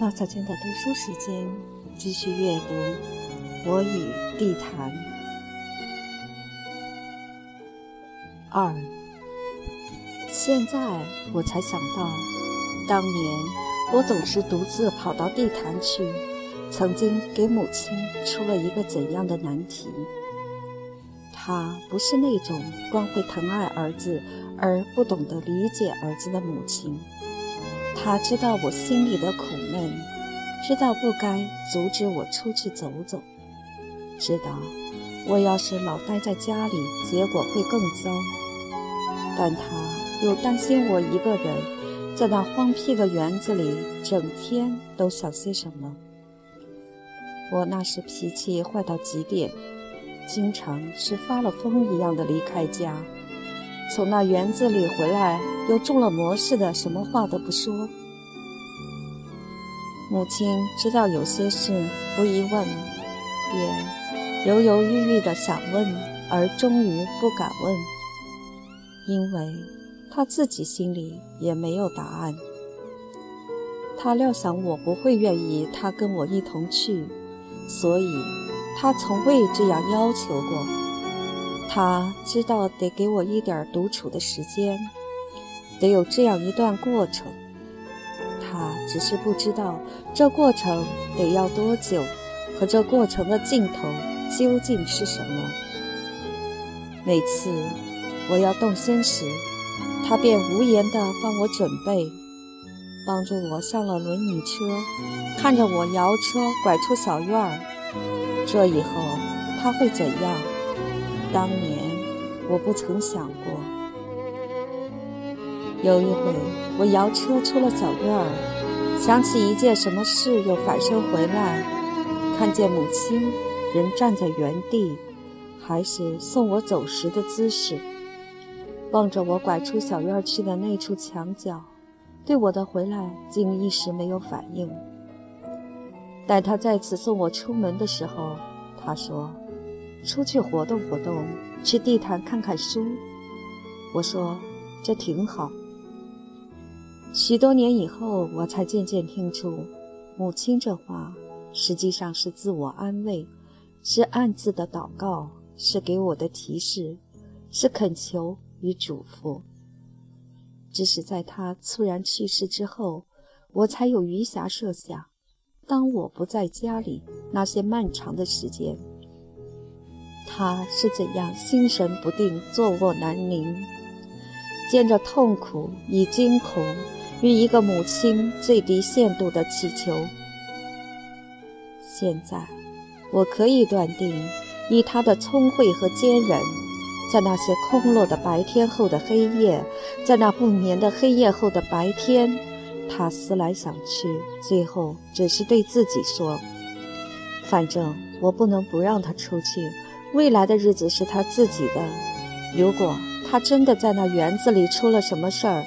稻草间的读书时间，继续阅读《我与地坛》二。现在我才想到，当年我总是独自跑到地坛去，曾经给母亲出了一个怎样的难题。她不是那种光会疼爱儿子而不懂得理解儿子的母亲。他知道我心里的苦闷，知道不该阻止我出去走走，知道我要是老待在家里，结果会更糟。但他又担心我一个人在那荒僻的园子里，整天都想些什么。我那时脾气坏到极点，经常是发了疯一样的离开家。从那园子里回来，又中了魔似的，什么话都不说。母亲知道有些事不宜问，便犹犹豫豫的想问，而终于不敢问，因为她自己心里也没有答案。她料想我不会愿意她跟我一同去，所以她从未这样要求过。他知道得给我一点独处的时间，得有这样一段过程。他只是不知道这过程得要多久，和这过程的尽头究竟是什么。每次我要动身时，他便无言地帮我准备，帮助我上了轮椅车，看着我摇车拐出小院儿。这以后他会怎样？当年我不曾想过。有一回，我摇车出了小院儿，想起一件什么事，又返身回来，看见母亲仍站在原地，还是送我走时的姿势，望着我拐出小院去的那处墙角，对我的回来竟一时没有反应。待他再次送我出门的时候，他说。出去活动活动，去地坛看看书。我说这挺好。许多年以后，我才渐渐听出，母亲这话实际上是自我安慰，是暗自的祷告，是给我的提示，是恳求与嘱咐。只是在他猝然去世之后，我才有余暇设想，当我不在家里那些漫长的时间。他是怎样心神不定、坐卧难宁，见着痛苦与惊恐与一个母亲最低限度的祈求。现在，我可以断定，以他的聪慧和坚韧，在那些空落的白天后的黑夜，在那不眠的黑夜后的白天，他思来想去，最后只是对自己说：“反正我不能不让他出去。”未来的日子是他自己的。如果他真的在那园子里出了什么事儿，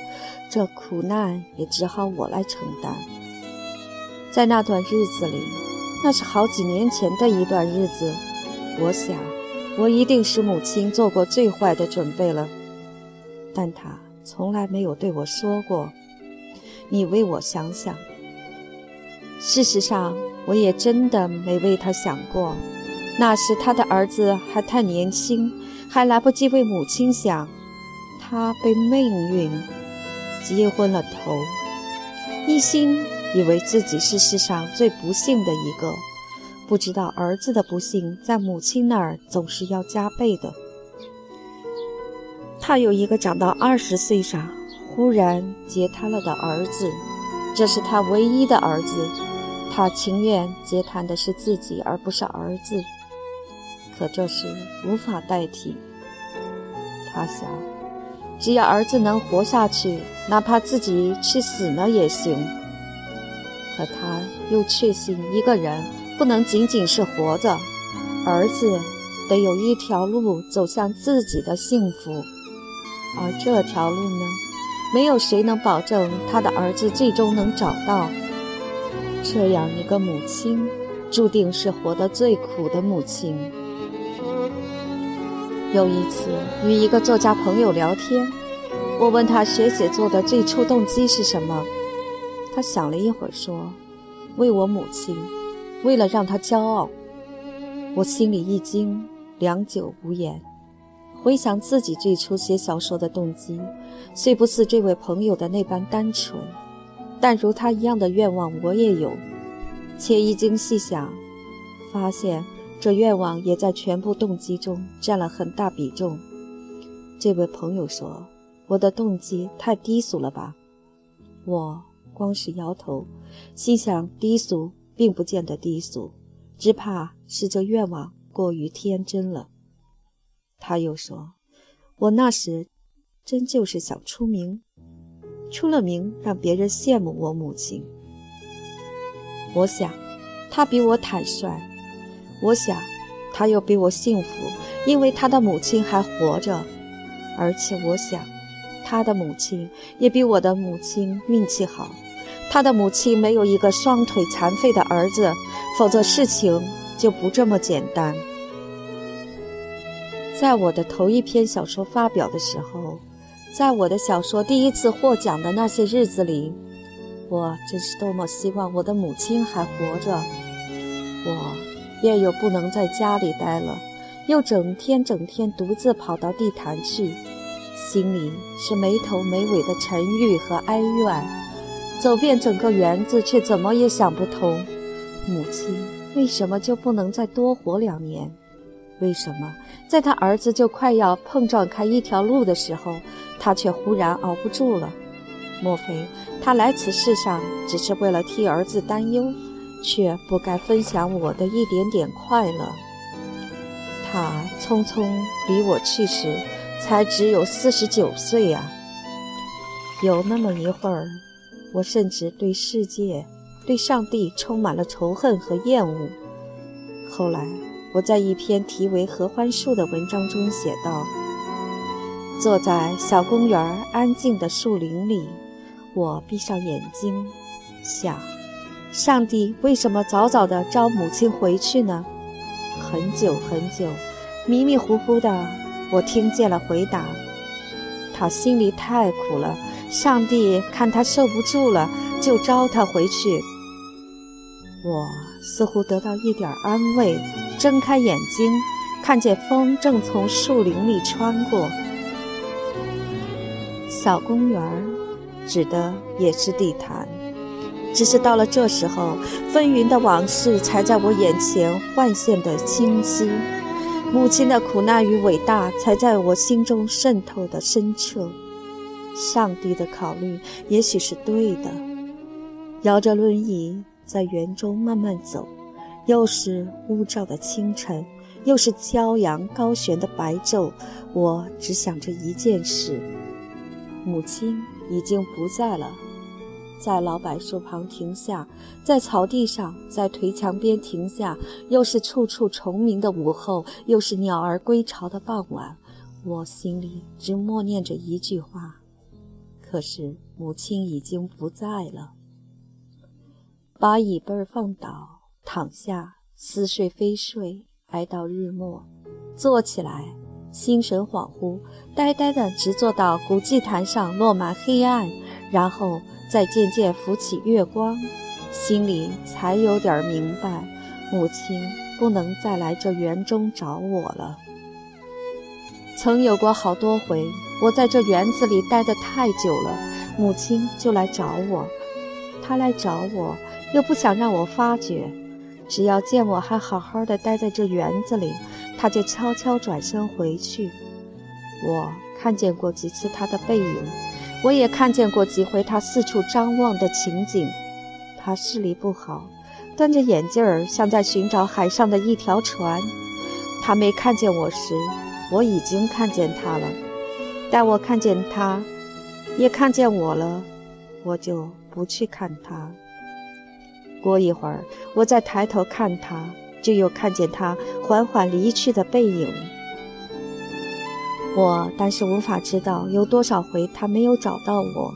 这苦难也只好我来承担。在那段日子里，那是好几年前的一段日子，我想，我一定使母亲做过最坏的准备了。但他从来没有对我说过：“你为我想想。”事实上，我也真的没为他想过。那时他的儿子还太年轻，还来不及为母亲想，他被命运击昏了头，一心以为自己是世上最不幸的一个，不知道儿子的不幸在母亲那儿总是要加倍的。他有一个长到二十岁上忽然截瘫了的儿子，这是他唯一的儿子，他情愿截瘫的是自己而不是儿子。可这是无法代替。他想，只要儿子能活下去，哪怕自己去死了也行。可他又确信，一个人不能仅仅是活着，儿子得有一条路走向自己的幸福。而这条路呢，没有谁能保证他的儿子最终能找到。这样一个母亲，注定是活得最苦的母亲。有一次与一个作家朋友聊天，我问他学写作的最初动机是什么，他想了一会儿说：“为我母亲，为了让她骄傲。我心里一惊，良久无言。回想自己最初写小说的动机，虽不似这位朋友的那般单纯，但如他一样的愿望我也有。且一经细想，发现这愿望也在全部动机中占了很大比重。这位朋友说：“我的动机太低俗了吧？”我光是摇头，心想：低俗并不见得低俗，只怕是这愿望过于天真了。他又说：“我那时真就是想出名，出了名让别人羡慕我母亲。我想，他比我坦率；我想，他又比我幸福，因为他的母亲还活着。而且我想，他的母亲也比我的母亲运气好。他的母亲没有一个双腿残废的儿子，否则事情就不这么简单。”在我的头一篇小说发表的时候，在我的小说第一次获奖的那些日子里，我真是多么希望我的母亲还活着。我便又不能在家里待了，又整天整天独自跑到地坛去，心里是没头没尾的沉郁和哀怨，走遍整个园子，却怎么也想不通，母亲为什么就不能再多活两年？为什么在他儿子就快要碰撞开一条路的时候，他却忽然熬不住了？莫非他来此世上只是为了替儿子担忧，却不该分享我的一点点快乐？他匆匆离我去时，才只有四十九岁呀。有那么一会儿，我甚至对世界、对上帝充满了仇恨和厌恶。后来。我在一篇题为《合欢树》的文章中写道：“坐在小公园安静的树林里，我闭上眼睛，想：上帝为什么早早地召母亲回去呢？很久很久，迷迷糊糊的，我听见了回答：他心里太苦了，上帝看他受不住了，就召他回去。我似乎得到一点安慰。”睁开眼睛，看见风正从树林里穿过。小公园指的也是地坛，只是到了这时候，纷纭的往事才在我眼前幻现的清晰，母亲的苦难与伟大才在我心中渗透的深彻。上帝的考虑也许是对的。摇着轮椅在园中慢慢走。又是雾罩的清晨，又是骄阳高悬的白昼，我只想着一件事：母亲已经不在了。在老柏树旁停下，在草地上，在颓墙边停下，又是处处虫鸣的午后，又是鸟儿归巢的傍晚，我心里只默念着一句话：可是母亲已经不在了。把椅背放倒。躺下，似睡非睡，挨到日暮；坐起来，心神恍惚，呆呆地直坐到古祭坛上落满黑暗，然后再渐渐浮起月光，心里才有点明白，母亲不能再来这园中找我了。曾有过好多回，我在这园子里待得太久了，母亲就来找我，她来找我，又不想让我发觉。只要见我还好好的待在这园子里，她就悄悄转身回去。我看见过几次她的背影，我也看见过几回他四处张望的情景。他视力不好，端着眼镜儿，像在寻找海上的一条船。他没看见我时，我已经看见他了。待我看见他，也看见我了，我就不去看他。过一会儿，我再抬头看他，就又看见他缓缓离去的背影。我但是无法知道有多少回他没有找到我。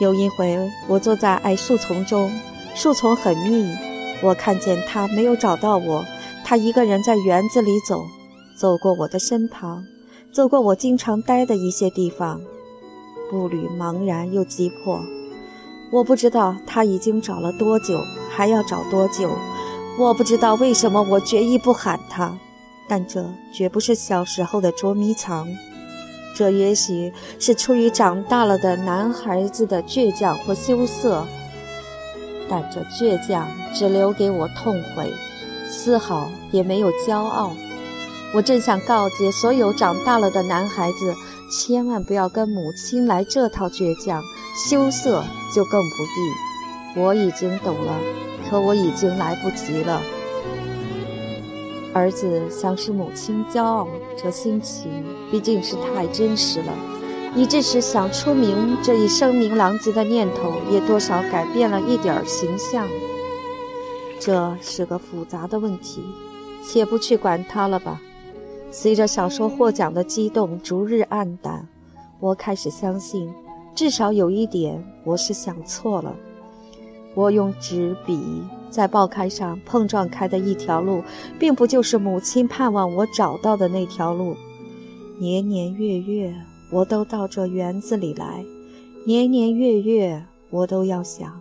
有一回，我坐在矮树丛中，树丛很密，我看见他没有找到我，他一个人在园子里走，走过我的身旁，走过我经常待的一些地方，步履茫然又急迫。我不知道他已经找了多久，还要找多久。我不知道为什么我决意不喊他，但这绝不是小时候的捉迷藏，这也许是出于长大了的男孩子的倔强或羞涩。但这倔强只留给我痛悔，丝毫也没有骄傲。我正想告诫所有长大了的男孩子，千万不要跟母亲来这套倔强。羞涩就更不必，我已经懂了，可我已经来不及了。儿子想使母亲骄傲，这心情毕竟是太真实了，以致使想出名这一声名狼藉的念头，也多少改变了一点形象。这是个复杂的问题，且不去管它了吧。随着小说获奖的激动逐日暗淡，我开始相信。至少有一点，我是想错了。我用纸笔在报刊上碰撞开的一条路，并不就是母亲盼望我找到的那条路。年年月月，我都到这园子里来；年年月月，我都要想，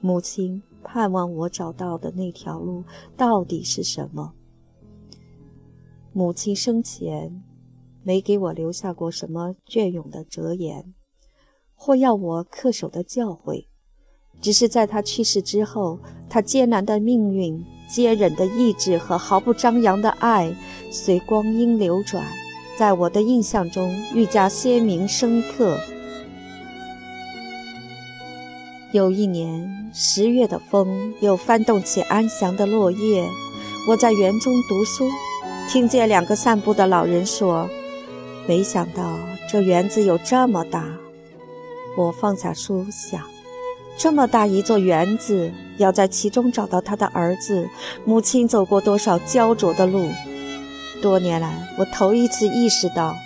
母亲盼望我找到的那条路到底是什么。母亲生前没给我留下过什么隽永的哲言。或要我恪守的教诲，只是在他去世之后，他艰难的命运、坚忍的意志和毫不张扬的爱，随光阴流转，在我的印象中愈加鲜明深刻。有一年十月的风又翻动起安详的落叶，我在园中读书，听见两个散步的老人说：“没想到这园子有这么大。”我放下书，想：这么大一座园子，要在其中找到他的儿子，母亲走过多少焦灼的路。多年来，我头一次意识到，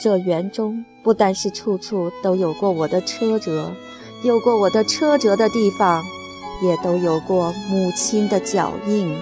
这园中不单是处处都有过我的车辙，有过我的车辙的地方，也都有过母亲的脚印。